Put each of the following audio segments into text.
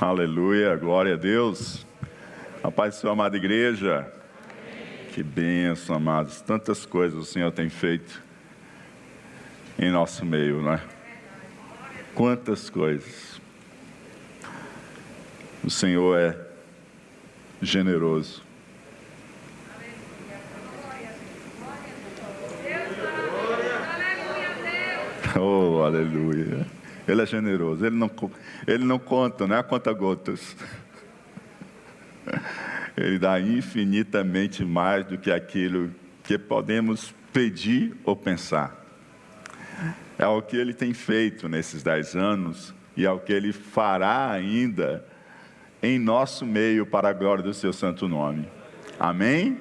Aleluia, glória a Deus. A paz de sua amada igreja. Que bênção, amados. Tantas coisas o Senhor tem feito em nosso meio, não é? Quantas coisas. O Senhor é generoso. Oh, aleluia. Ele é generoso. Ele não, ele não conta, não é conta gotas. Ele dá infinitamente mais do que aquilo que podemos pedir ou pensar. É o que ele tem feito nesses dez anos e é o que ele fará ainda em nosso meio para a glória do seu santo nome. Amém? Amém?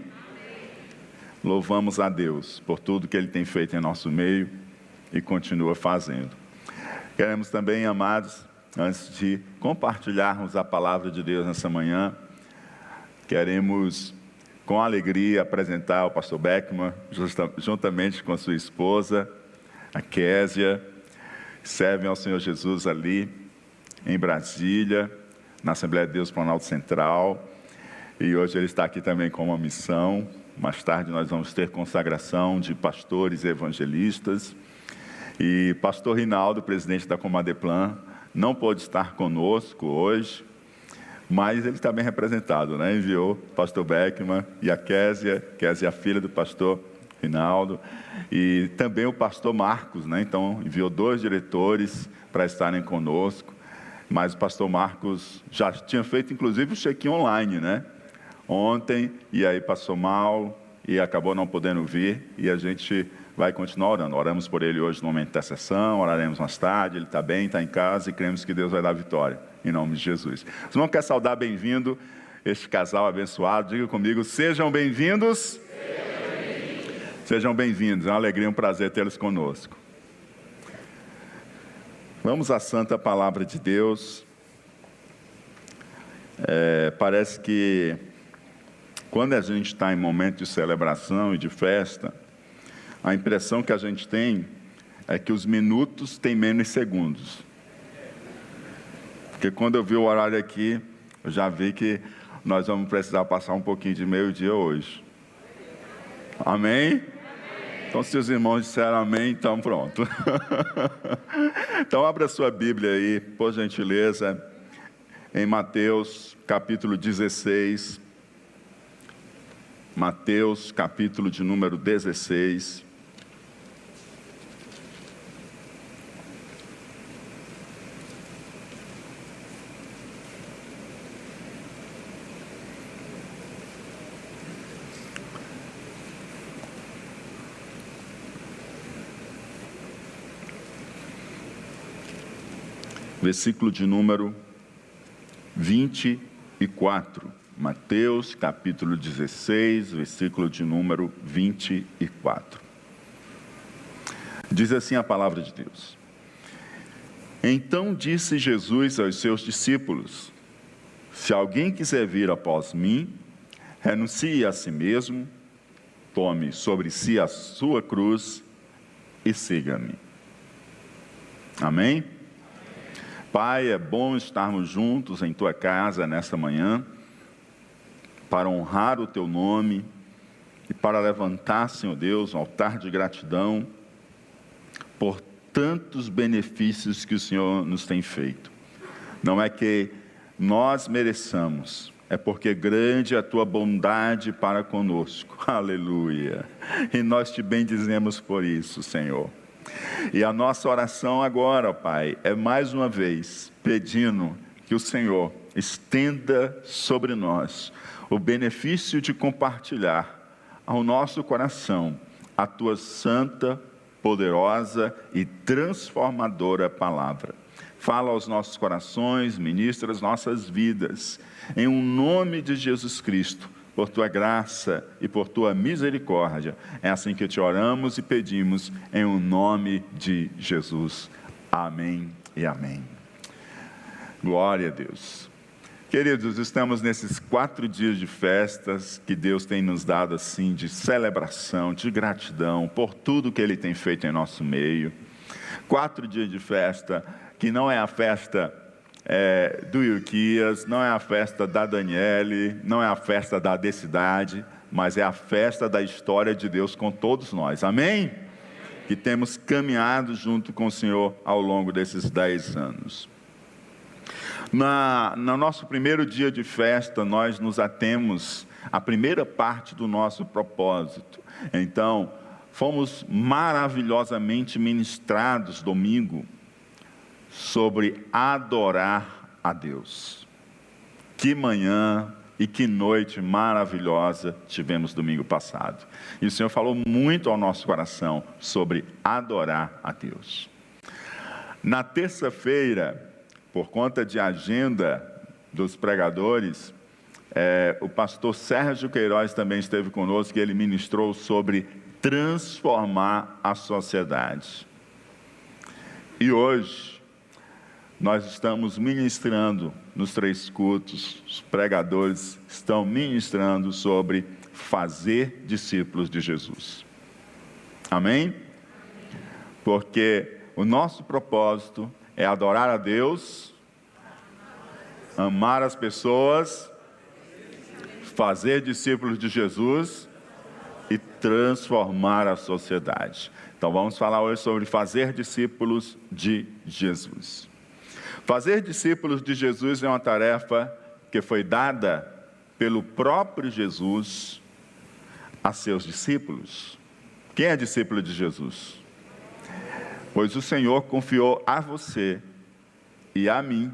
Louvamos a Deus por tudo que ele tem feito em nosso meio e continua fazendo. Queremos também, amados, antes de compartilharmos a palavra de Deus nessa manhã, queremos com alegria apresentar o pastor Beckman, juntamente com a sua esposa, a Késia, servem ao Senhor Jesus ali em Brasília, na Assembleia de Deus Planalto Central, e hoje ele está aqui também com uma missão. Mais tarde nós vamos ter consagração de pastores evangelistas. E pastor Rinaldo, presidente da Comadeplan, não pôde estar conosco hoje, mas ele está bem representado, né? Enviou pastor Beckman e a Késia, Késia é a filha do pastor Rinaldo, e também o pastor Marcos, né? Então, enviou dois diretores para estarem conosco, mas o pastor Marcos já tinha feito, inclusive, o check-in online, né? Ontem, e aí passou mal e acabou não podendo vir, e a gente vai continuar orando. Oramos por ele hoje no momento da sessão, oraremos mais tarde, ele está bem, está em casa e cremos que Deus vai dar vitória, em nome de Jesus. Os irmãos quer saudar bem-vindo este casal abençoado, diga comigo, sejam bem-vindos. Sejam bem-vindos, é uma alegria, um prazer tê-los conosco. Vamos à santa palavra de Deus. É, parece que quando a gente está em momento de celebração e de festa, a impressão que a gente tem é que os minutos têm menos segundos. Porque quando eu vi o horário aqui, eu já vi que nós vamos precisar passar um pouquinho de meio-dia hoje. Amém? Então, se os irmãos disseram amém, então pronto. então, abra sua Bíblia aí, por gentileza, em Mateus capítulo 16. Mateus capítulo de número 16. Versículo de número 24. Mateus, capítulo 16, versículo de número 24. Diz assim a palavra de Deus: Então disse Jesus aos seus discípulos: Se alguém quiser vir após mim, renuncie a si mesmo, tome sobre si a sua cruz e siga-me. Amém? Pai, é bom estarmos juntos em tua casa nesta manhã, para honrar o teu nome e para levantar, Senhor Deus, um altar de gratidão por tantos benefícios que o Senhor nos tem feito. Não é que nós mereçamos, é porque grande é a tua bondade para conosco. Aleluia. E nós te bendizemos por isso, Senhor. E a nossa oração agora, Pai, é mais uma vez pedindo que o Senhor estenda sobre nós o benefício de compartilhar ao nosso coração a tua santa, poderosa e transformadora palavra. Fala aos nossos corações, ministra as nossas vidas, em um nome de Jesus Cristo por tua graça e por tua misericórdia. É assim que te oramos e pedimos em o um nome de Jesus. Amém e amém. Glória a Deus. Queridos, estamos nesses quatro dias de festas que Deus tem nos dado assim, de celebração, de gratidão por tudo que Ele tem feito em nosso meio. Quatro dias de festa, que não é a festa é, do Ilquias, não é a festa da Daniele, não é a festa da Decidade, mas é a festa da história de Deus com todos nós. Amém? Que temos caminhado junto com o Senhor ao longo desses dez anos. Na, no nosso primeiro dia de festa, nós nos atemos à primeira parte do nosso propósito. Então, fomos maravilhosamente ministrados domingo sobre adorar a Deus. Que manhã e que noite maravilhosa tivemos domingo passado. E o Senhor falou muito ao nosso coração sobre adorar a Deus. Na terça-feira, por conta de agenda dos pregadores, é, o pastor Sérgio Queiroz também esteve conosco e ele ministrou sobre transformar a sociedade. E hoje, nós estamos ministrando nos três cultos, os pregadores estão ministrando sobre fazer discípulos de Jesus. Amém? Porque o nosso propósito é adorar a Deus, amar as pessoas, fazer discípulos de Jesus e transformar a sociedade. Então vamos falar hoje sobre fazer discípulos de Jesus. Fazer discípulos de Jesus é uma tarefa que foi dada pelo próprio Jesus a seus discípulos. Quem é discípulo de Jesus? Pois o Senhor confiou a você e a mim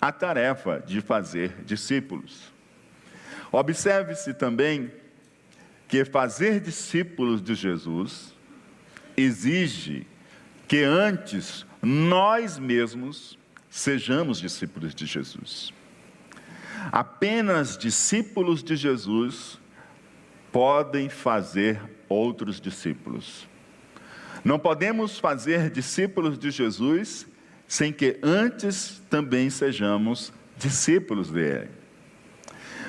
a tarefa de fazer discípulos. Observe-se também que fazer discípulos de Jesus exige que antes nós mesmos sejamos discípulos de Jesus. Apenas discípulos de Jesus podem fazer outros discípulos. Não podemos fazer discípulos de Jesus sem que antes também sejamos discípulos dele.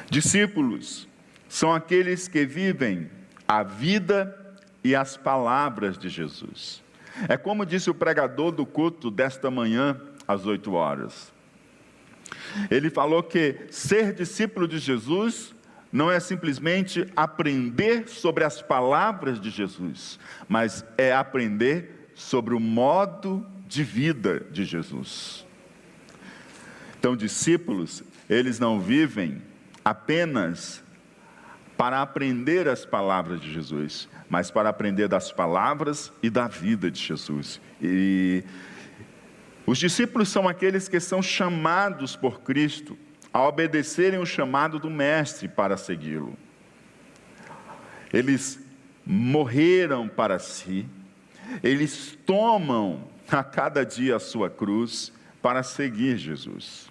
Discípulos são aqueles que vivem a vida e as palavras de Jesus. É como disse o pregador do culto desta manhã, às oito horas. Ele falou que ser discípulo de Jesus não é simplesmente aprender sobre as palavras de Jesus, mas é aprender sobre o modo de vida de Jesus. Então, discípulos, eles não vivem apenas para aprender as palavras de Jesus, mas para aprender das palavras e da vida de Jesus. E os discípulos são aqueles que são chamados por Cristo a obedecerem o chamado do Mestre para segui-lo. Eles morreram para si, eles tomam a cada dia a sua cruz para seguir Jesus.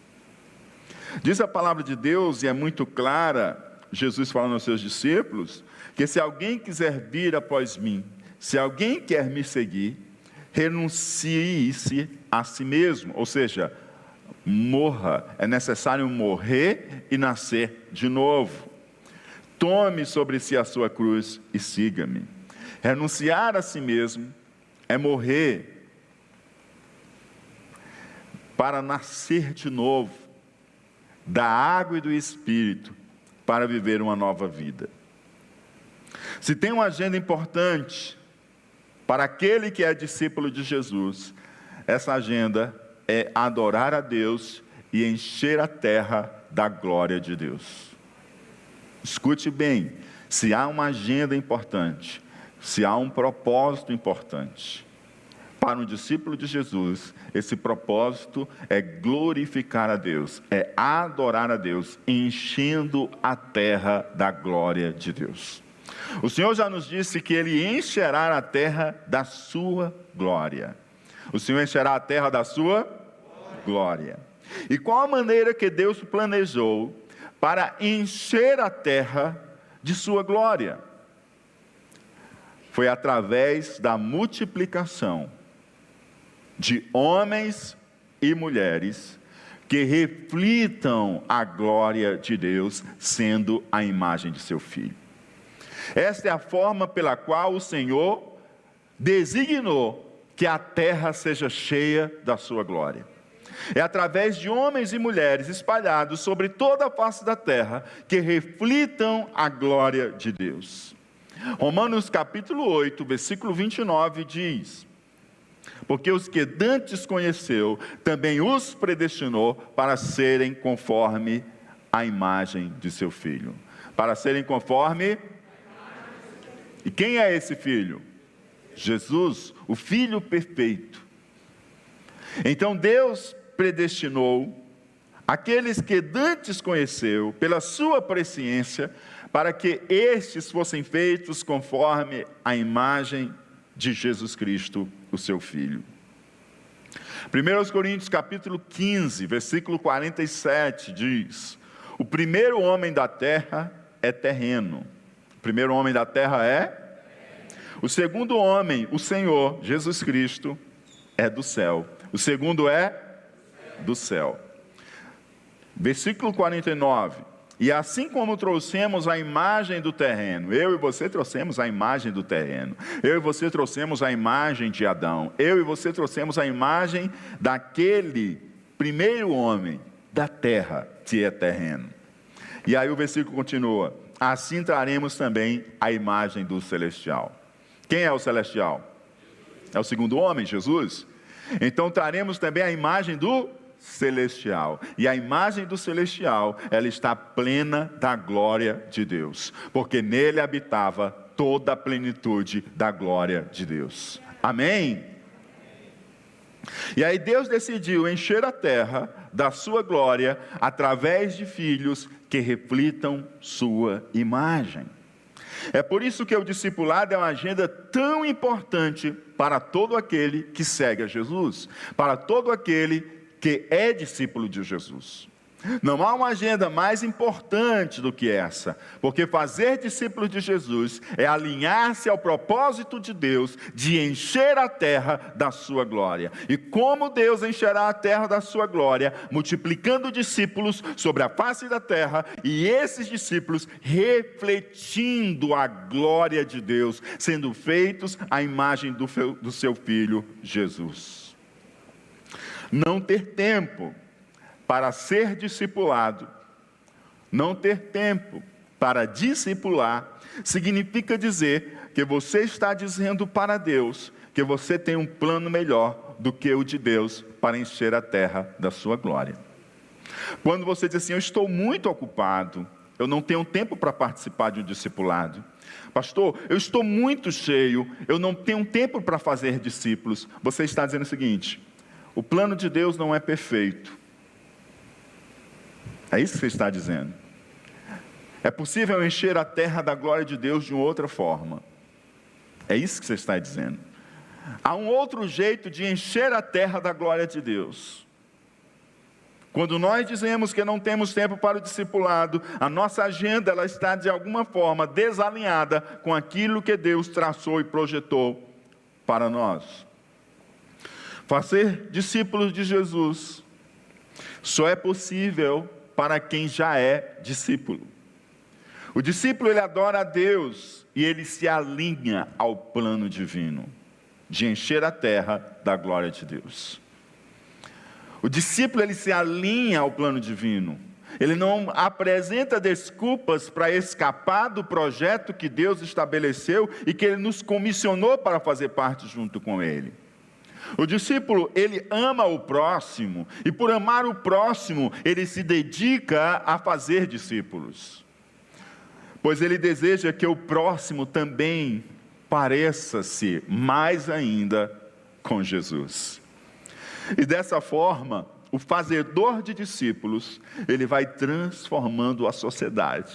Diz a palavra de Deus, e é muito clara, Jesus falando aos seus discípulos, que se alguém quiser vir após mim, se alguém quer me seguir, renuncie-se a si mesmo, ou seja, morra, é necessário morrer e nascer de novo. Tome sobre si a sua cruz e siga-me. Renunciar a si mesmo é morrer para nascer de novo, da água e do espírito, para viver uma nova vida. Se tem uma agenda importante para aquele que é discípulo de Jesus, essa agenda é adorar a Deus e encher a terra da glória de Deus. Escute bem: se há uma agenda importante, se há um propósito importante, para um discípulo de Jesus, esse propósito é glorificar a Deus, é adorar a Deus, enchendo a terra da glória de Deus. O Senhor já nos disse que Ele encherá a terra da sua glória. O Senhor encherá a terra da sua glória. E qual a maneira que Deus planejou para encher a terra de sua glória? Foi através da multiplicação de homens e mulheres que reflitam a glória de Deus, sendo a imagem de seu filho. Esta é a forma pela qual o Senhor designou que a terra seja cheia da sua glória. É através de homens e mulheres espalhados sobre toda a face da terra que reflitam a glória de Deus. Romanos capítulo 8, versículo 29 diz: Porque os que dantes conheceu, também os predestinou para serem conforme a imagem de seu filho. Para serem conforme. E quem é esse filho? Jesus, o filho perfeito. Então Deus predestinou aqueles que dantes conheceu pela sua presciência, para que estes fossem feitos conforme a imagem de Jesus Cristo, o seu Filho. 1 Coríntios capítulo 15, versículo 47 diz: O primeiro homem da terra é terreno. O primeiro homem da terra é o segundo homem, o Senhor Jesus Cristo, é do céu. O segundo é do céu. Versículo 49. E assim como trouxemos a imagem do terreno, eu e você trouxemos a imagem do terreno, eu e você trouxemos a imagem de Adão, eu e você trouxemos a imagem daquele primeiro homem da terra, que é terreno. E aí o versículo continua: assim traremos também a imagem do celestial. Quem é o celestial? É o segundo homem, Jesus? Então traremos também a imagem do celestial. E a imagem do celestial, ela está plena da glória de Deus, porque nele habitava toda a plenitude da glória de Deus. Amém? E aí Deus decidiu encher a terra da sua glória através de filhos que reflitam sua imagem. É por isso que o discipulado é uma agenda tão importante para todo aquele que segue a Jesus, para todo aquele que é discípulo de Jesus. Não há uma agenda mais importante do que essa, porque fazer discípulos de Jesus é alinhar-se ao propósito de Deus de encher a terra da sua glória. E como Deus encherá a terra da sua glória? Multiplicando discípulos sobre a face da terra e esses discípulos refletindo a glória de Deus, sendo feitos à imagem do, do seu filho Jesus. Não ter tempo para ser discipulado, não ter tempo para discipular, significa dizer que você está dizendo para Deus que você tem um plano melhor do que o de Deus para encher a terra da sua glória. Quando você diz assim, eu estou muito ocupado, eu não tenho tempo para participar de um discipulado. Pastor, eu estou muito cheio, eu não tenho tempo para fazer discípulos. Você está dizendo o seguinte: o plano de Deus não é perfeito. É isso que você está dizendo. É possível encher a terra da glória de Deus de outra forma. É isso que você está dizendo. Há um outro jeito de encher a terra da glória de Deus. Quando nós dizemos que não temos tempo para o discipulado, a nossa agenda ela está de alguma forma desalinhada com aquilo que Deus traçou e projetou para nós. Fazer discípulos de Jesus só é possível para quem já é discípulo. O discípulo ele adora a Deus e ele se alinha ao plano divino de encher a terra da glória de Deus. O discípulo ele se alinha ao plano divino. Ele não apresenta desculpas para escapar do projeto que Deus estabeleceu e que ele nos comissionou para fazer parte junto com ele. O discípulo, ele ama o próximo, e por amar o próximo, ele se dedica a fazer discípulos. Pois ele deseja que o próximo também pareça-se mais ainda com Jesus. E dessa forma, o fazedor de discípulos, ele vai transformando a sociedade,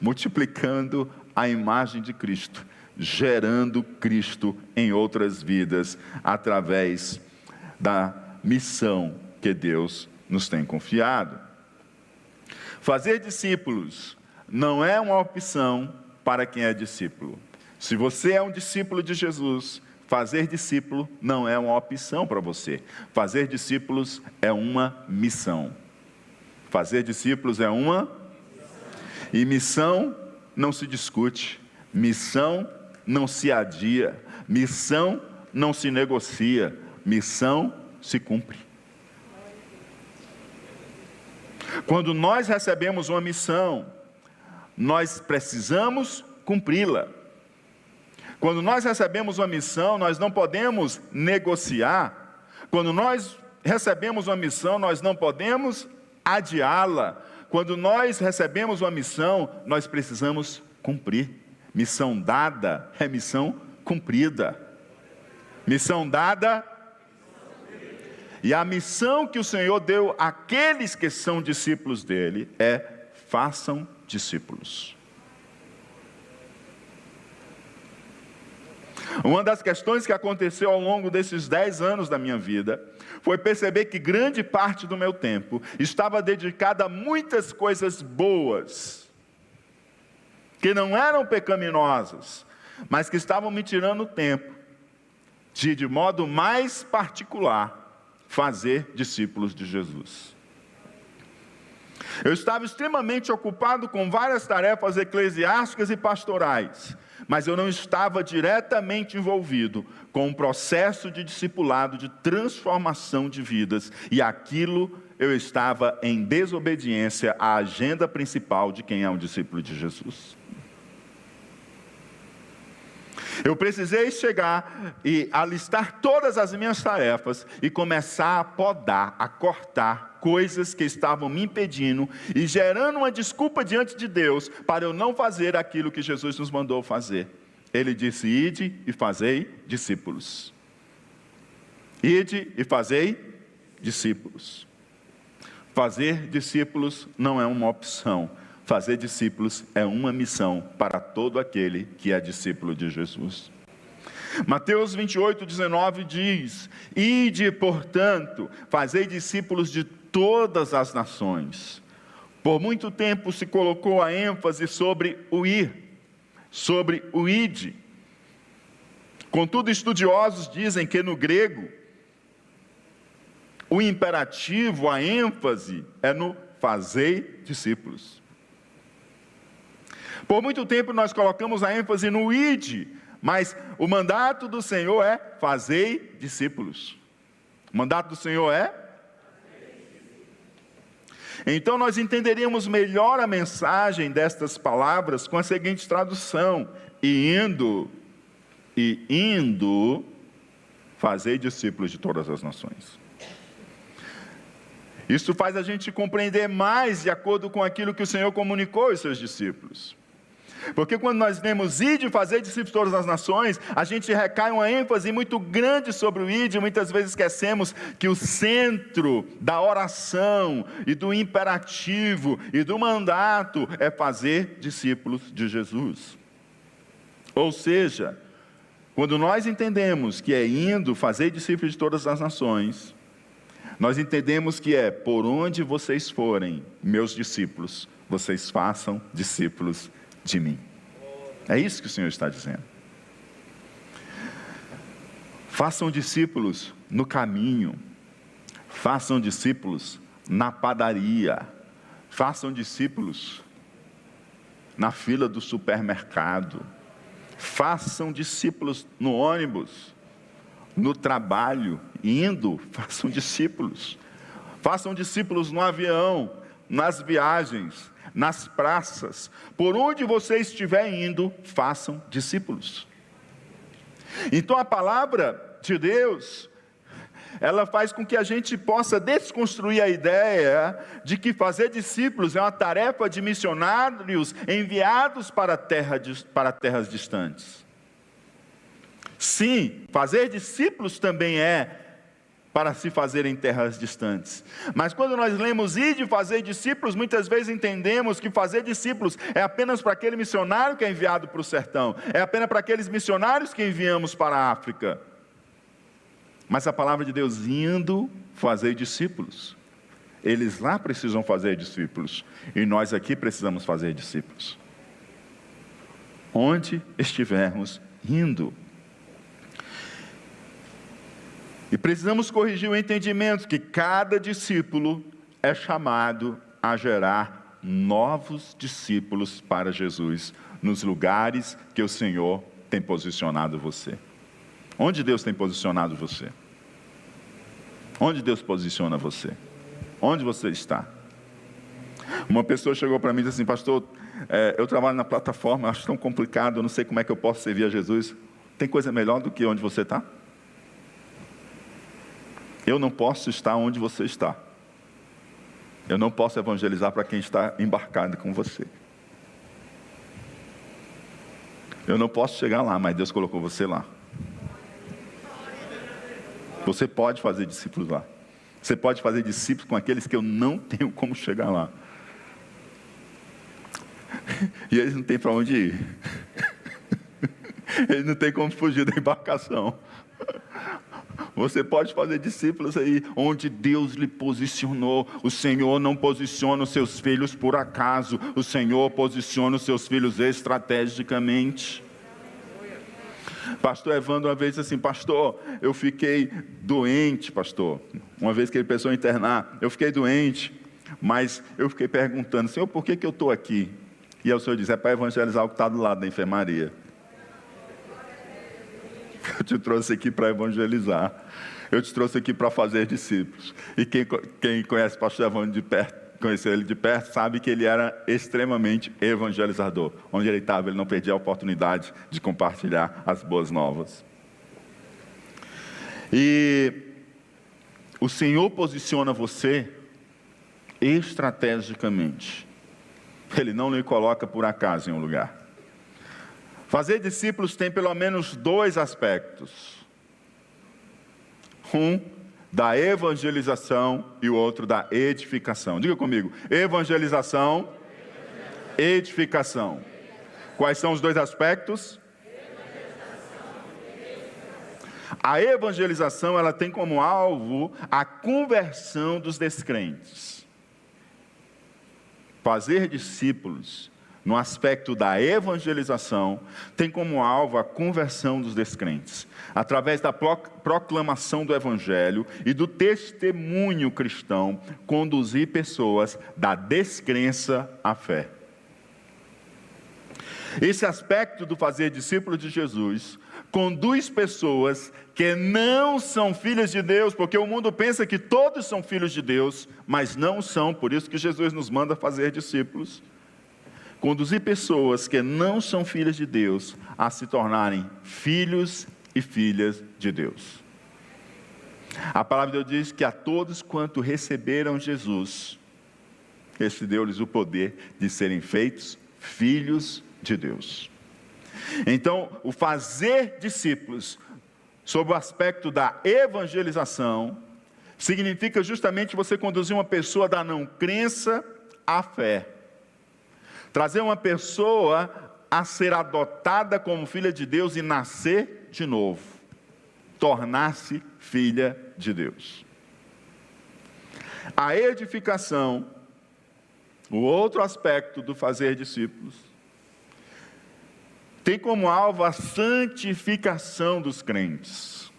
multiplicando a imagem de Cristo gerando Cristo em outras vidas através da missão que Deus nos tem confiado. Fazer discípulos não é uma opção para quem é discípulo. Se você é um discípulo de Jesus, fazer discípulo não é uma opção para você. Fazer discípulos é uma missão. Fazer discípulos é uma e missão não se discute. Missão não se adia, missão não se negocia, missão se cumpre. Quando nós recebemos uma missão, nós precisamos cumpri-la. Quando nós recebemos uma missão, nós não podemos negociar. Quando nós recebemos uma missão, nós não podemos adiá-la. Quando nós recebemos uma missão, nós precisamos cumprir. Missão dada é missão cumprida. Missão dada. E a missão que o Senhor deu àqueles que são discípulos dele é: façam discípulos. Uma das questões que aconteceu ao longo desses dez anos da minha vida foi perceber que grande parte do meu tempo estava dedicada a muitas coisas boas, que não eram pecaminosas, mas que estavam me tirando tempo de, de modo mais particular, fazer discípulos de Jesus. Eu estava extremamente ocupado com várias tarefas eclesiásticas e pastorais, mas eu não estava diretamente envolvido com um processo de discipulado, de transformação de vidas, e aquilo eu estava em desobediência à agenda principal de quem é um discípulo de Jesus. Eu precisei chegar e alistar todas as minhas tarefas e começar a podar, a cortar coisas que estavam me impedindo e gerando uma desculpa diante de Deus para eu não fazer aquilo que Jesus nos mandou fazer. Ele disse: Ide e fazei discípulos. Ide e fazei discípulos. Fazer discípulos não é uma opção, fazer discípulos é uma missão para todo aquele que é discípulo de Jesus. Mateus 28, 19 diz: Ide, portanto, fazei discípulos de todas as nações. Por muito tempo se colocou a ênfase sobre o ir, sobre o ide. Contudo, estudiosos dizem que no grego, o imperativo, a ênfase é no fazei discípulos. Por muito tempo nós colocamos a ênfase no ide, mas o mandato do Senhor é fazei discípulos. O mandato do Senhor é então nós entenderíamos melhor a mensagem destas palavras com a seguinte tradução: e indo, e indo, fazei discípulos de todas as nações. Isso faz a gente compreender mais de acordo com aquilo que o Senhor comunicou aos seus discípulos. Porque quando nós lemos ide fazer discípulos todas as nações, a gente recai uma ênfase muito grande sobre o ide, muitas vezes esquecemos que o centro da oração e do imperativo e do mandato é fazer discípulos de Jesus. Ou seja, quando nós entendemos que é indo fazer discípulos de todas as nações, nós entendemos que é por onde vocês forem, meus discípulos, vocês façam discípulos de mim. É isso que o Senhor está dizendo. Façam discípulos no caminho, façam discípulos na padaria, façam discípulos na fila do supermercado, façam discípulos no ônibus, no trabalho, indo, façam discípulos, façam discípulos no avião, nas viagens, nas praças, por onde você estiver indo, façam discípulos. Então a palavra de Deus, ela faz com que a gente possa desconstruir a ideia de que fazer discípulos é uma tarefa de missionários enviados para, terra, para terras distantes. Sim, fazer discípulos também é para se fazer em terras distantes. Mas quando nós lemos ir de fazer discípulos, muitas vezes entendemos que fazer discípulos é apenas para aquele missionário que é enviado para o sertão, é apenas para aqueles missionários que enviamos para a África. Mas a palavra de Deus indo fazer discípulos. Eles lá precisam fazer discípulos e nós aqui precisamos fazer discípulos. Onde estivermos indo. E precisamos corrigir o entendimento que cada discípulo é chamado a gerar novos discípulos para Jesus nos lugares que o Senhor tem posicionado você. Onde Deus tem posicionado você? Onde Deus posiciona você? Onde você está? Uma pessoa chegou para mim e disse assim, pastor, é, eu trabalho na plataforma, acho tão complicado, não sei como é que eu posso servir a Jesus. Tem coisa melhor do que onde você está? Eu não posso estar onde você está. Eu não posso evangelizar para quem está embarcado com você. Eu não posso chegar lá, mas Deus colocou você lá. Você pode fazer discípulos lá. Você pode fazer discípulos com aqueles que eu não tenho como chegar lá. E eles não têm para onde ir. Eles não têm como fugir da embarcação. Você pode fazer discípulos aí onde Deus lhe posicionou. O Senhor não posiciona os seus filhos por acaso. O Senhor posiciona os seus filhos estrategicamente. Pastor Evandro uma vez disse assim, pastor, eu fiquei doente, pastor. Uma vez que ele pensou em internar, eu fiquei doente, mas eu fiquei perguntando, Senhor, por que, que eu estou aqui? E aí o Senhor disse, é para evangelizar o que está do lado da enfermaria. Eu te trouxe aqui para evangelizar. Eu te trouxe aqui para fazer discípulos. E quem, quem conhece o pastor Evandro de perto, conheceu ele de perto, sabe que ele era extremamente evangelizador. Onde ele estava, ele não perdia a oportunidade de compartilhar as boas novas. E o Senhor posiciona você estrategicamente. Ele não lhe coloca por acaso em um lugar. Fazer discípulos tem pelo menos dois aspectos. Um da evangelização e o outro da edificação. Diga comigo: evangelização, edificação. Quais são os dois aspectos? A evangelização ela tem como alvo a conversão dos descrentes. Fazer discípulos no aspecto da evangelização, tem como alvo a conversão dos descrentes, através da proclamação do evangelho e do testemunho cristão, conduzir pessoas da descrença à fé. Esse aspecto do fazer discípulo de Jesus conduz pessoas que não são filhas de Deus, porque o mundo pensa que todos são filhos de Deus, mas não são, por isso que Jesus nos manda fazer discípulos conduzir pessoas que não são filhas de Deus a se tornarem filhos e filhas de Deus. A palavra de Deus diz que a todos quanto receberam Jesus, esse deu-lhes o poder de serem feitos filhos de Deus. Então, o fazer discípulos, sob o aspecto da evangelização, significa justamente você conduzir uma pessoa da não crença à fé Trazer uma pessoa a ser adotada como filha de Deus e nascer de novo. Tornar-se filha de Deus. A edificação, o outro aspecto do fazer discípulos, tem como alvo a santificação dos crentes,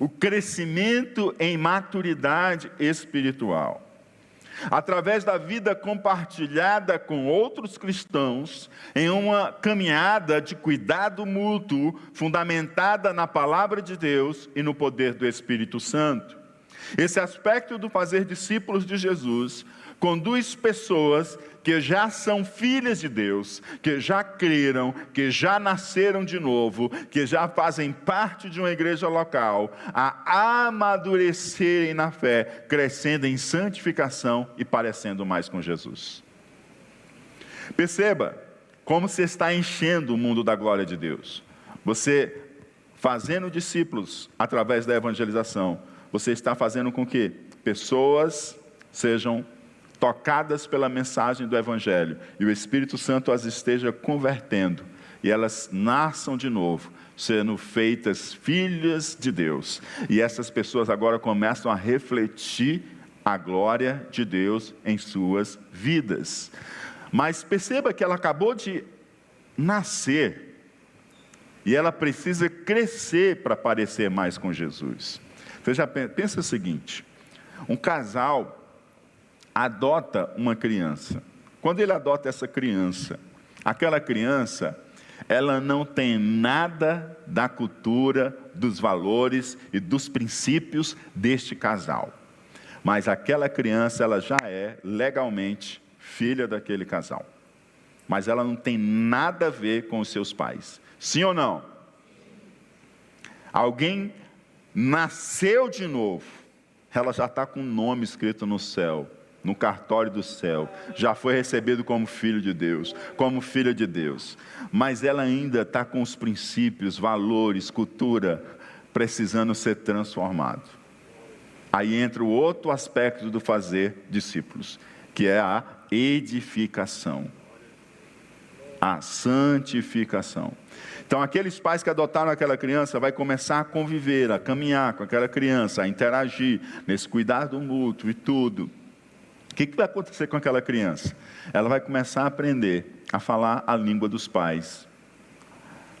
o crescimento em maturidade espiritual através da vida compartilhada com outros cristãos, em uma caminhada de cuidado mútuo, fundamentada na palavra de Deus e no poder do Espírito Santo. Esse aspecto do fazer discípulos de Jesus conduz pessoas que já são filhas de Deus, que já creram, que já nasceram de novo, que já fazem parte de uma igreja local, a amadurecerem na fé, crescendo em santificação e parecendo mais com Jesus. Perceba como você está enchendo o mundo da glória de Deus. Você fazendo discípulos através da evangelização, você está fazendo com que pessoas sejam tocadas pela mensagem do Evangelho e o Espírito Santo as esteja convertendo e elas nasçam de novo, sendo feitas filhas de Deus. E essas pessoas agora começam a refletir a glória de Deus em suas vidas. Mas perceba que ela acabou de nascer e ela precisa crescer para parecer mais com Jesus. Você já pensa o seguinte: um casal adota uma criança. Quando ele adota essa criança, aquela criança, ela não tem nada da cultura, dos valores e dos princípios deste casal. Mas aquela criança, ela já é legalmente filha daquele casal. Mas ela não tem nada a ver com os seus pais. Sim ou não? Alguém nasceu de novo, ela já está com o nome escrito no céu, no cartório do céu, já foi recebido como filho de Deus, como filha de Deus, mas ela ainda está com os princípios, valores, cultura, precisando ser transformado. Aí entra o outro aspecto do fazer discípulos, que é a edificação, a santificação. Então, aqueles pais que adotaram aquela criança vai começar a conviver, a caminhar com aquela criança, a interagir nesse cuidado mútuo e tudo. O que, que vai acontecer com aquela criança? Ela vai começar a aprender a falar a língua dos pais,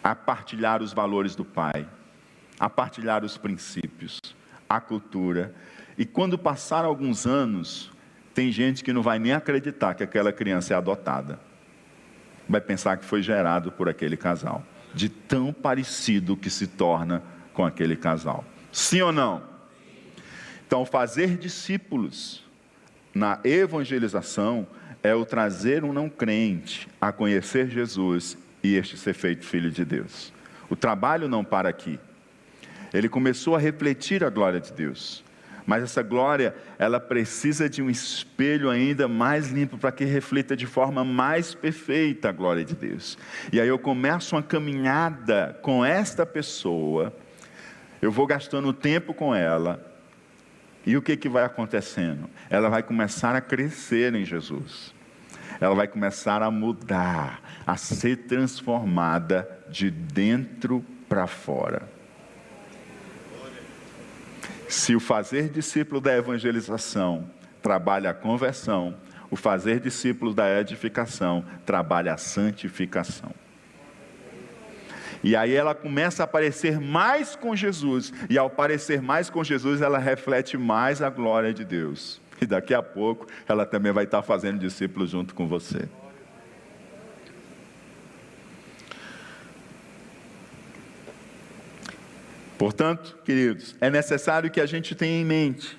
a partilhar os valores do pai, a partilhar os princípios, a cultura. E quando passar alguns anos, tem gente que não vai nem acreditar que aquela criança é adotada. Vai pensar que foi gerado por aquele casal de tão parecido que se torna com aquele casal. Sim ou não? Então, fazer discípulos na evangelização é o trazer um não crente a conhecer Jesus e este ser feito filho de Deus. O trabalho não para aqui. Ele começou a refletir a glória de Deus. Mas essa glória, ela precisa de um espelho ainda mais limpo para que reflita de forma mais perfeita a glória de Deus. E aí eu começo uma caminhada com esta pessoa, eu vou gastando tempo com ela, e o que, que vai acontecendo? Ela vai começar a crescer em Jesus. Ela vai começar a mudar, a ser transformada de dentro para fora. Se o fazer discípulo da evangelização trabalha a conversão, o fazer discípulo da edificação trabalha a santificação. E aí ela começa a aparecer mais com Jesus, e ao aparecer mais com Jesus, ela reflete mais a glória de Deus. E daqui a pouco ela também vai estar fazendo discípulos junto com você. Portanto, queridos, é necessário que a gente tenha em mente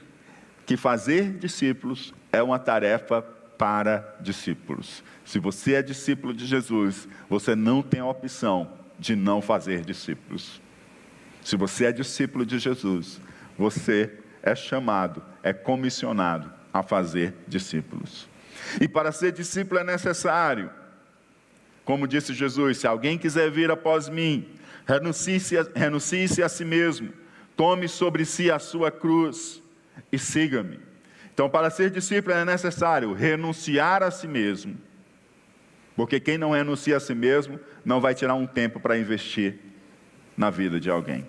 que fazer discípulos é uma tarefa para discípulos. Se você é discípulo de Jesus, você não tem a opção de não fazer discípulos. Se você é discípulo de Jesus, você é chamado, é comissionado a fazer discípulos. E para ser discípulo é necessário, como disse Jesus: se alguém quiser vir após mim, renuncie-se renuncie a si mesmo, tome sobre si a sua cruz e siga-me. Então, para ser discípulo é necessário renunciar a si mesmo, porque quem não renuncia a si mesmo não vai tirar um tempo para investir na vida de alguém.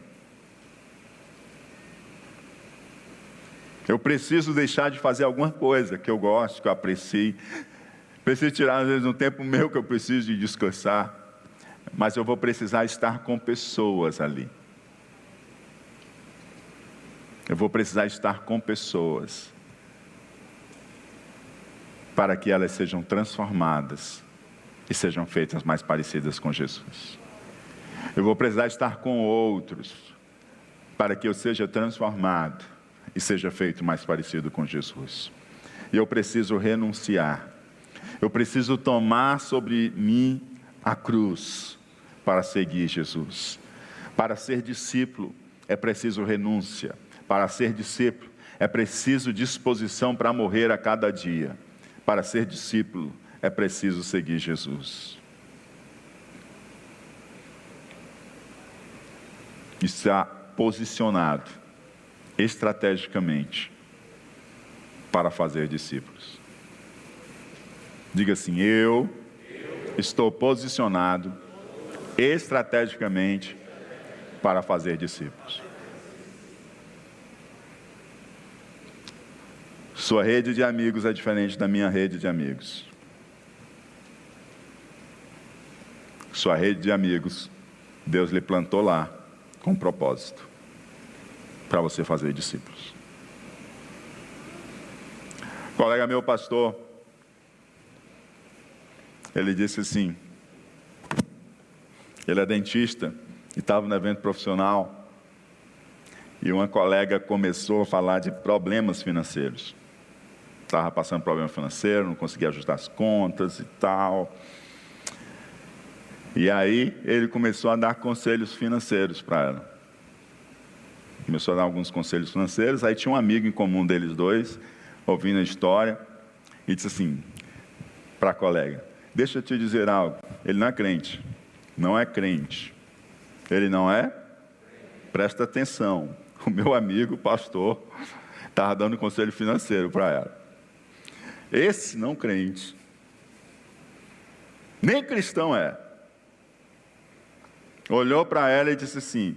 Eu preciso deixar de fazer alguma coisa que eu gosto, que eu aprecie. Preciso tirar, às vezes, um tempo meu que eu preciso de descansar mas eu vou precisar estar com pessoas ali. Eu vou precisar estar com pessoas para que elas sejam transformadas e sejam feitas mais parecidas com Jesus. Eu vou precisar estar com outros para que eu seja transformado e seja feito mais parecido com Jesus. E eu preciso renunciar. Eu preciso tomar sobre mim a cruz para seguir Jesus. Para ser discípulo é preciso renúncia. Para ser discípulo é preciso disposição para morrer a cada dia. Para ser discípulo é preciso seguir Jesus. Está posicionado estrategicamente para fazer discípulos. Diga assim: Eu estou posicionado estrategicamente para fazer discípulos. Sua rede de amigos é diferente da minha rede de amigos. Sua rede de amigos, Deus lhe plantou lá com um propósito para você fazer discípulos. colega meu pastor, ele disse assim: ele é dentista e estava no evento profissional. E uma colega começou a falar de problemas financeiros. estava passando problema financeiro, não conseguia ajustar as contas e tal. E aí ele começou a dar conselhos financeiros para ela. Começou a dar alguns conselhos financeiros, aí tinha um amigo em comum deles dois, ouvindo a história, e disse assim para a colega: Deixa eu te dizer algo, ele não é crente, não é crente. Ele não é? Presta atenção. O meu amigo, pastor, estava dando conselho financeiro para ela. Esse não crente, nem cristão é. Olhou para ela e disse assim: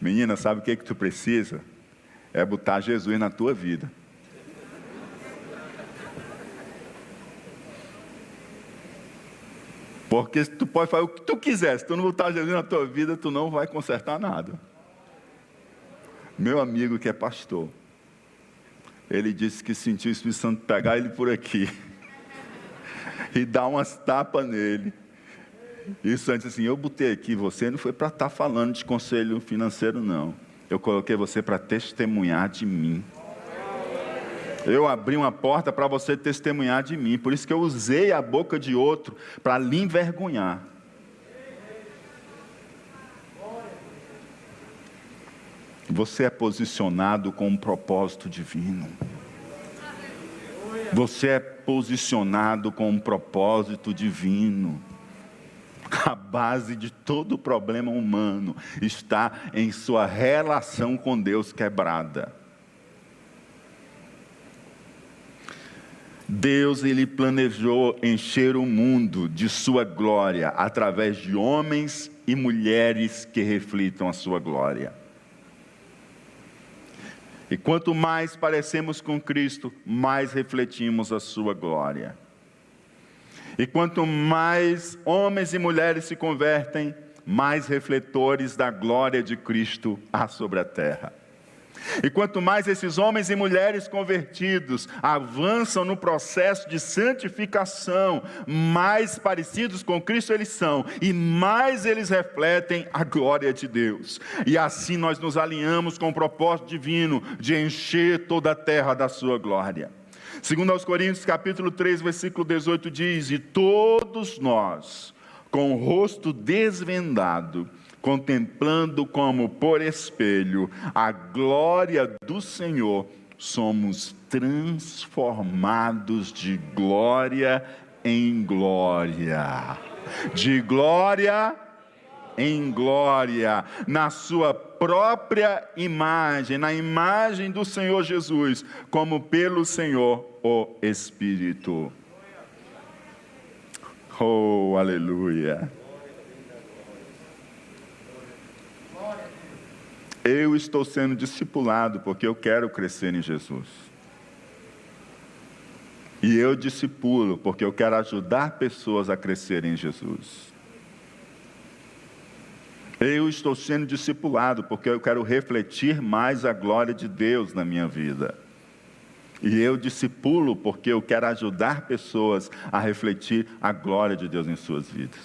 Menina, sabe o que, que tu precisa? É botar Jesus na tua vida. Porque tu pode fazer o que tu quiser, se tu não botar Jesus na tua vida, tu não vai consertar nada. Meu amigo que é pastor, ele disse que sentiu o Espírito Santo pegar ele por aqui e dar umas tapas nele. Isso antes assim, eu botei aqui você, não foi para estar tá falando de conselho financeiro, não. Eu coloquei você para testemunhar de mim. Eu abri uma porta para você testemunhar de mim. Por isso que eu usei a boca de outro para lhe envergonhar. Você é posicionado com um propósito divino. Você é posicionado com um propósito divino. A base de todo problema humano está em sua relação com Deus quebrada. Deus ele planejou encher o mundo de sua glória através de homens e mulheres que reflitam a sua glória. E quanto mais parecemos com Cristo, mais refletimos a sua glória. E quanto mais homens e mulheres se convertem, mais refletores da glória de Cristo há sobre a terra. E quanto mais esses homens e mulheres convertidos avançam no processo de santificação, mais parecidos com Cristo eles são, e mais eles refletem a glória de Deus. E assim nós nos alinhamos com o propósito divino de encher toda a terra da sua glória. Segundo aos Coríntios, capítulo 3, versículo 18 diz: "E todos nós, com o rosto desvendado, contemplando como por espelho a glória do Senhor, somos transformados de glória em glória. De glória em glória, na sua própria imagem, na imagem do Senhor Jesus, como pelo Senhor o Espírito. Oh, aleluia. Eu estou sendo discipulado porque eu quero crescer em Jesus. E eu discipulo porque eu quero ajudar pessoas a crescerem em Jesus. Eu estou sendo discipulado porque eu quero refletir mais a glória de Deus na minha vida. E eu discipulo porque eu quero ajudar pessoas a refletir a glória de Deus em suas vidas.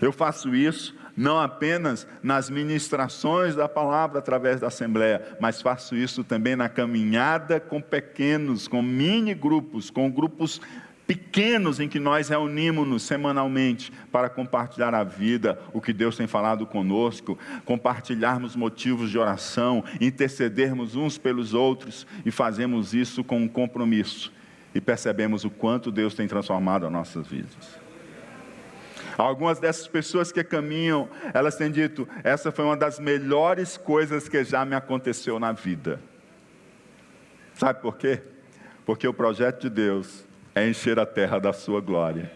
Eu faço isso não apenas nas ministrações da palavra através da Assembleia, mas faço isso também na caminhada com pequenos, com mini grupos, com grupos pequenos em que nós reunimos-nos semanalmente para compartilhar a vida, o que Deus tem falado conosco, compartilharmos motivos de oração, intercedermos uns pelos outros e fazemos isso com um compromisso e percebemos o quanto Deus tem transformado as nossas vidas. Algumas dessas pessoas que caminham, elas têm dito: essa foi uma das melhores coisas que já me aconteceu na vida. Sabe por quê? Porque o projeto de Deus é encher a terra da sua glória.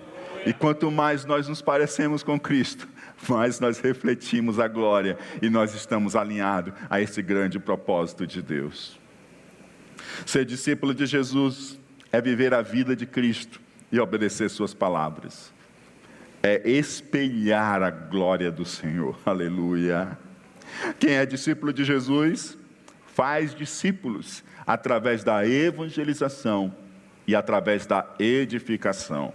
E quanto mais nós nos parecemos com Cristo, mais nós refletimos a glória e nós estamos alinhados a esse grande propósito de Deus. Ser discípulo de Jesus é viver a vida de Cristo e obedecer Suas palavras é espelhar a glória do Senhor. Aleluia. Quem é discípulo de Jesus faz discípulos através da evangelização e através da edificação.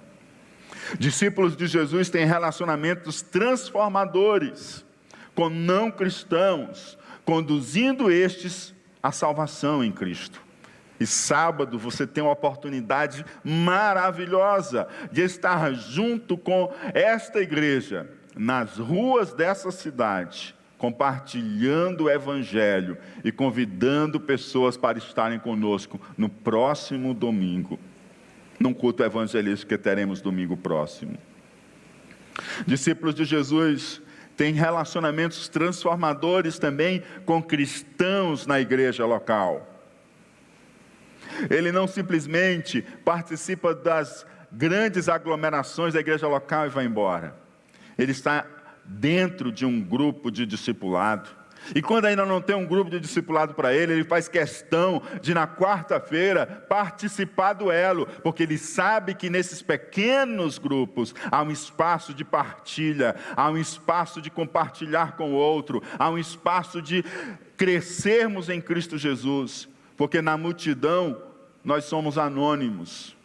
Discípulos de Jesus têm relacionamentos transformadores com não cristãos, conduzindo estes à salvação em Cristo. E sábado você tem uma oportunidade maravilhosa de estar junto com esta igreja, nas ruas dessa cidade, compartilhando o Evangelho e convidando pessoas para estarem conosco no próximo domingo, num culto evangelístico que teremos domingo próximo. Discípulos de Jesus têm relacionamentos transformadores também com cristãos na igreja local. Ele não simplesmente participa das grandes aglomerações da igreja local e vai embora. Ele está dentro de um grupo de discipulado. E quando ainda não tem um grupo de discipulado para ele, ele faz questão de, na quarta-feira, participar do elo, porque ele sabe que nesses pequenos grupos há um espaço de partilha, há um espaço de compartilhar com o outro, há um espaço de crescermos em Cristo Jesus, porque na multidão nós somos anônimos,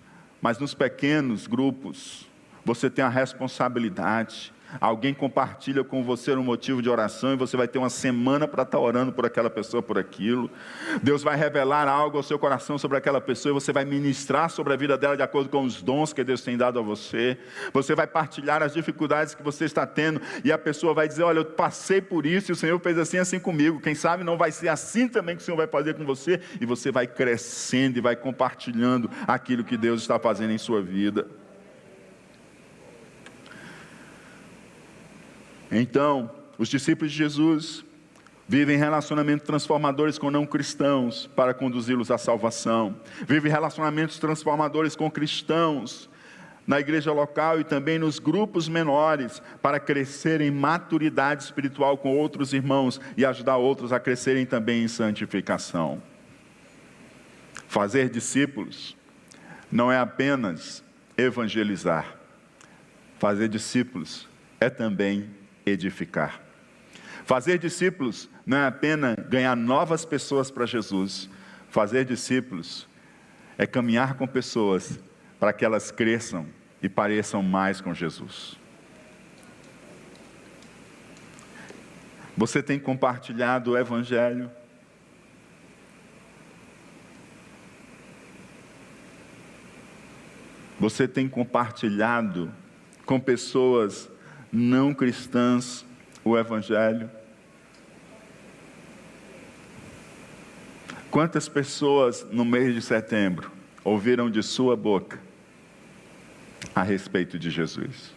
mas nos pequenos grupos você tem a responsabilidade Alguém compartilha com você um motivo de oração e você vai ter uma semana para estar orando por aquela pessoa, por aquilo. Deus vai revelar algo ao seu coração sobre aquela pessoa e você vai ministrar sobre a vida dela de acordo com os dons que Deus tem dado a você. Você vai partilhar as dificuldades que você está tendo e a pessoa vai dizer: Olha, eu passei por isso e o Senhor fez assim, assim comigo. Quem sabe não vai ser assim também que o Senhor vai fazer com você e você vai crescendo e vai compartilhando aquilo que Deus está fazendo em sua vida. Então, os discípulos de Jesus vivem relacionamentos transformadores com não cristãos para conduzi-los à salvação. Vivem relacionamentos transformadores com cristãos na igreja local e também nos grupos menores para crescer em maturidade espiritual com outros irmãos e ajudar outros a crescerem também em santificação. Fazer discípulos não é apenas evangelizar. Fazer discípulos é também edificar. Fazer discípulos não é apenas ganhar novas pessoas para Jesus. Fazer discípulos é caminhar com pessoas para que elas cresçam e pareçam mais com Jesus. Você tem compartilhado o Evangelho? Você tem compartilhado com pessoas não cristãs o Evangelho? Quantas pessoas no mês de setembro ouviram de sua boca a respeito de Jesus?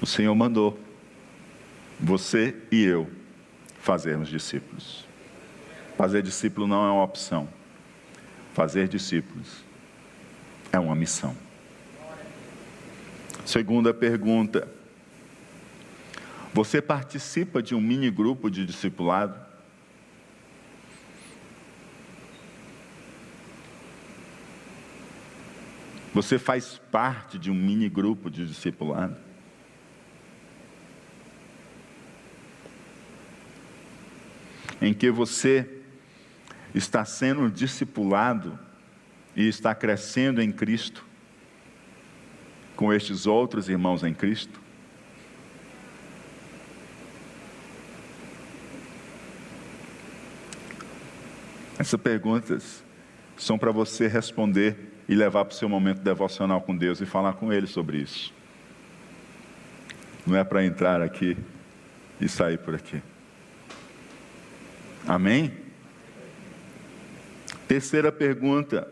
O Senhor mandou você e eu fazermos discípulos. Fazer discípulo não é uma opção. Fazer discípulos é uma missão. Segunda pergunta: Você participa de um mini grupo de discipulado? Você faz parte de um mini grupo de discipulado? Em que você está sendo discipulado e está crescendo em Cristo com estes outros irmãos em Cristo? Essas perguntas são para você responder e levar para o seu momento devocional com Deus e falar com Ele sobre isso. Não é para entrar aqui e sair por aqui. Amém? Terceira pergunta: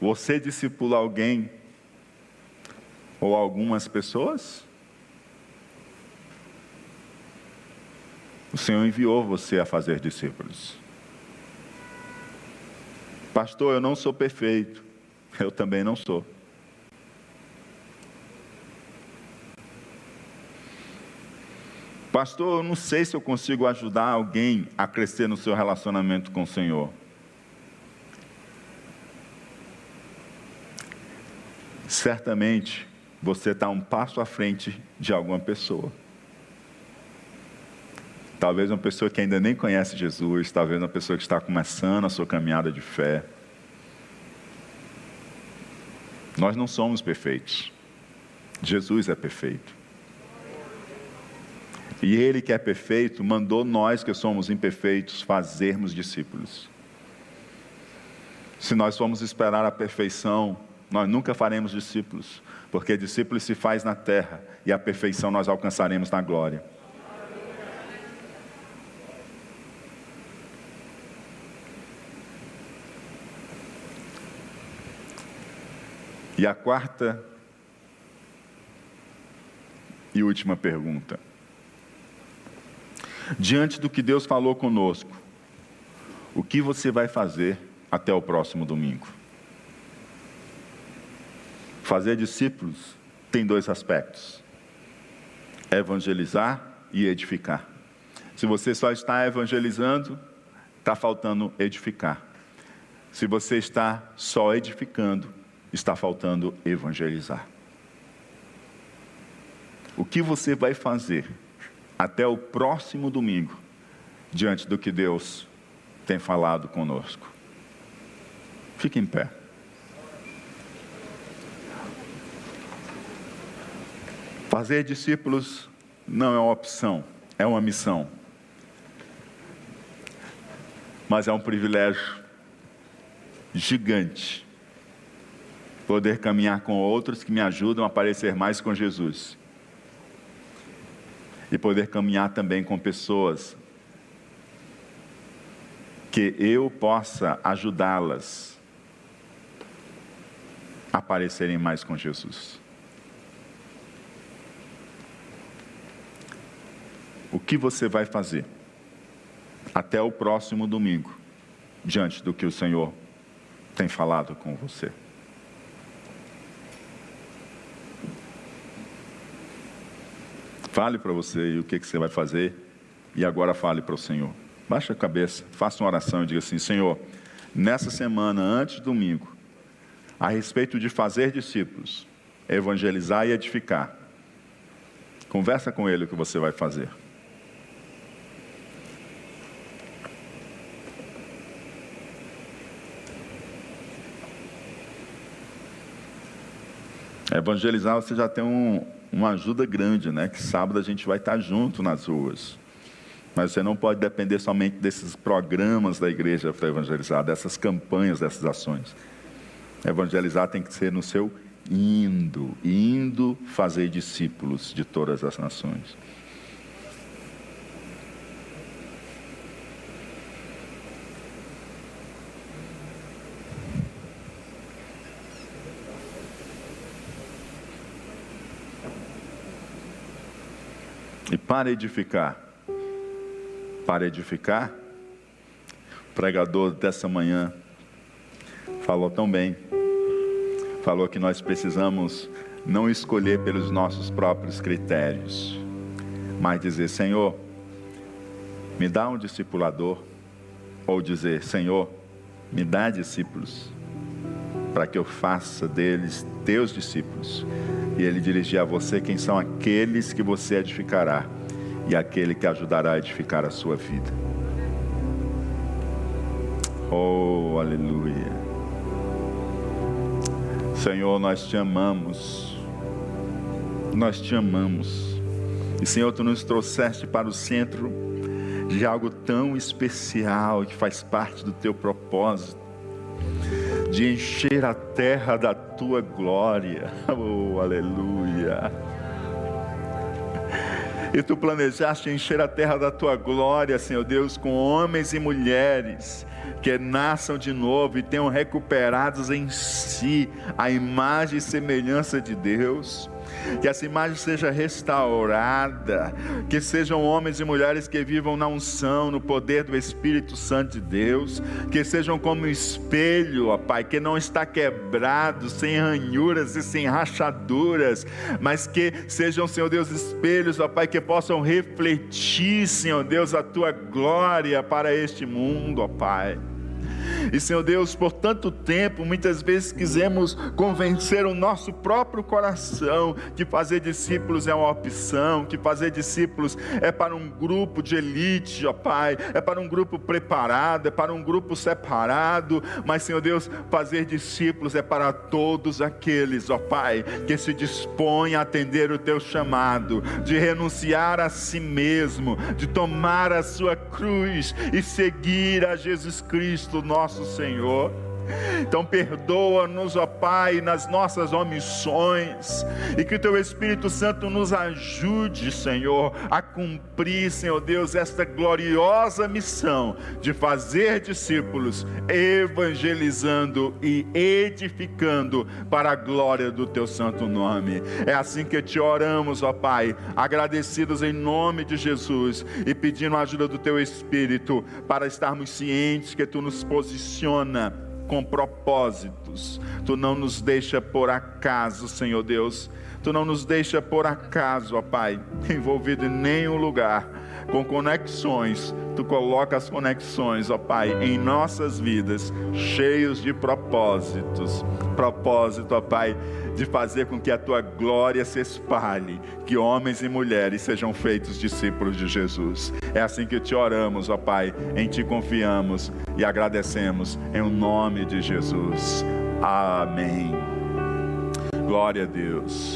Você discipula alguém ou algumas pessoas? O Senhor enviou você a fazer discípulos. Pastor, eu não sou perfeito. Eu também não sou. Pastor, eu não sei se eu consigo ajudar alguém a crescer no seu relacionamento com o Senhor. Certamente você está um passo à frente de alguma pessoa. Talvez uma pessoa que ainda nem conhece Jesus, talvez uma pessoa que está começando a sua caminhada de fé. Nós não somos perfeitos. Jesus é perfeito. E Ele que é perfeito mandou nós que somos imperfeitos fazermos discípulos. Se nós formos esperar a perfeição, nós nunca faremos discípulos, porque discípulos se faz na terra e a perfeição nós alcançaremos na glória. E a quarta e última pergunta. Diante do que Deus falou conosco, o que você vai fazer até o próximo domingo? Fazer discípulos tem dois aspectos: evangelizar e edificar. Se você só está evangelizando, está faltando edificar. Se você está só edificando, está faltando evangelizar. O que você vai fazer até o próximo domingo, diante do que Deus tem falado conosco? Fique em pé. Fazer discípulos não é uma opção, é uma missão. Mas é um privilégio gigante poder caminhar com outros que me ajudam a parecer mais com Jesus. E poder caminhar também com pessoas que eu possa ajudá-las a parecerem mais com Jesus. O que você vai fazer até o próximo domingo, diante do que o Senhor tem falado com você? Fale para você o que, que você vai fazer e agora fale para o Senhor. Baixe a cabeça, faça uma oração e diga assim: Senhor, nessa semana, antes do domingo, a respeito de fazer discípulos, evangelizar e edificar, conversa com Ele o que você vai fazer. Evangelizar, você já tem um, uma ajuda grande, né? Que sábado a gente vai estar junto nas ruas. Mas você não pode depender somente desses programas da igreja para evangelizar, dessas campanhas, dessas ações. Evangelizar tem que ser no seu indo, indo fazer discípulos de todas as nações. Para edificar, para edificar, o pregador dessa manhã falou tão bem. Falou que nós precisamos não escolher pelos nossos próprios critérios, mas dizer: Senhor, me dá um discipulador, ou dizer: Senhor, me dá discípulos, para que eu faça deles teus discípulos e ele dirigir a você quem são aqueles que você edificará e aquele que ajudará a edificar a sua vida. Oh, aleluia. Senhor, nós te amamos. Nós te amamos. E Senhor, tu nos trouxeste para o centro de algo tão especial que faz parte do teu propósito de encher a terra da tua glória. Oh, aleluia. E tu planejaste encher a terra da tua glória, Senhor Deus, com homens e mulheres que nasçam de novo e tenham recuperados em si a imagem e semelhança de Deus que essa imagem seja restaurada, que sejam homens e mulheres que vivam na unção, no poder do Espírito Santo de Deus, que sejam como um espelho, ó Pai, que não está quebrado, sem ranhuras e sem rachaduras, mas que sejam, Senhor Deus, espelhos, ó Pai, que possam refletir, Senhor Deus, a tua glória para este mundo, ó Pai. E, Senhor Deus, por tanto tempo, muitas vezes quisemos convencer o nosso próprio coração que fazer discípulos é uma opção, que fazer discípulos é para um grupo de elite, ó Pai, é para um grupo preparado, é para um grupo separado, mas, Senhor Deus, fazer discípulos é para todos aqueles, ó Pai, que se dispõem a atender o teu chamado, de renunciar a si mesmo, de tomar a sua cruz e seguir a Jesus Cristo, nosso Senhor. Então perdoa-nos, ó Pai, nas nossas omissões, e que o Teu Espírito Santo nos ajude, Senhor, a cumprir, Senhor Deus, esta gloriosa missão de fazer discípulos, evangelizando e edificando para a glória do Teu santo nome. É assim que te oramos, ó Pai, agradecidos em nome de Jesus e pedindo a ajuda do Teu Espírito para estarmos cientes que Tu nos posiciona com propósitos. Tu não nos deixa por acaso, Senhor Deus. Tu não nos deixa por acaso, ó Pai, envolvido em nenhum lugar com conexões. Tu coloca as conexões, ó Pai, em nossas vidas, cheios de propósitos. Propósito, ó Pai, de fazer com que a tua glória se espalhe, que homens e mulheres sejam feitos discípulos de Jesus. É assim que te oramos, ó Pai, em ti confiamos e agradecemos, em o nome de Jesus. Amém. Glória a Deus.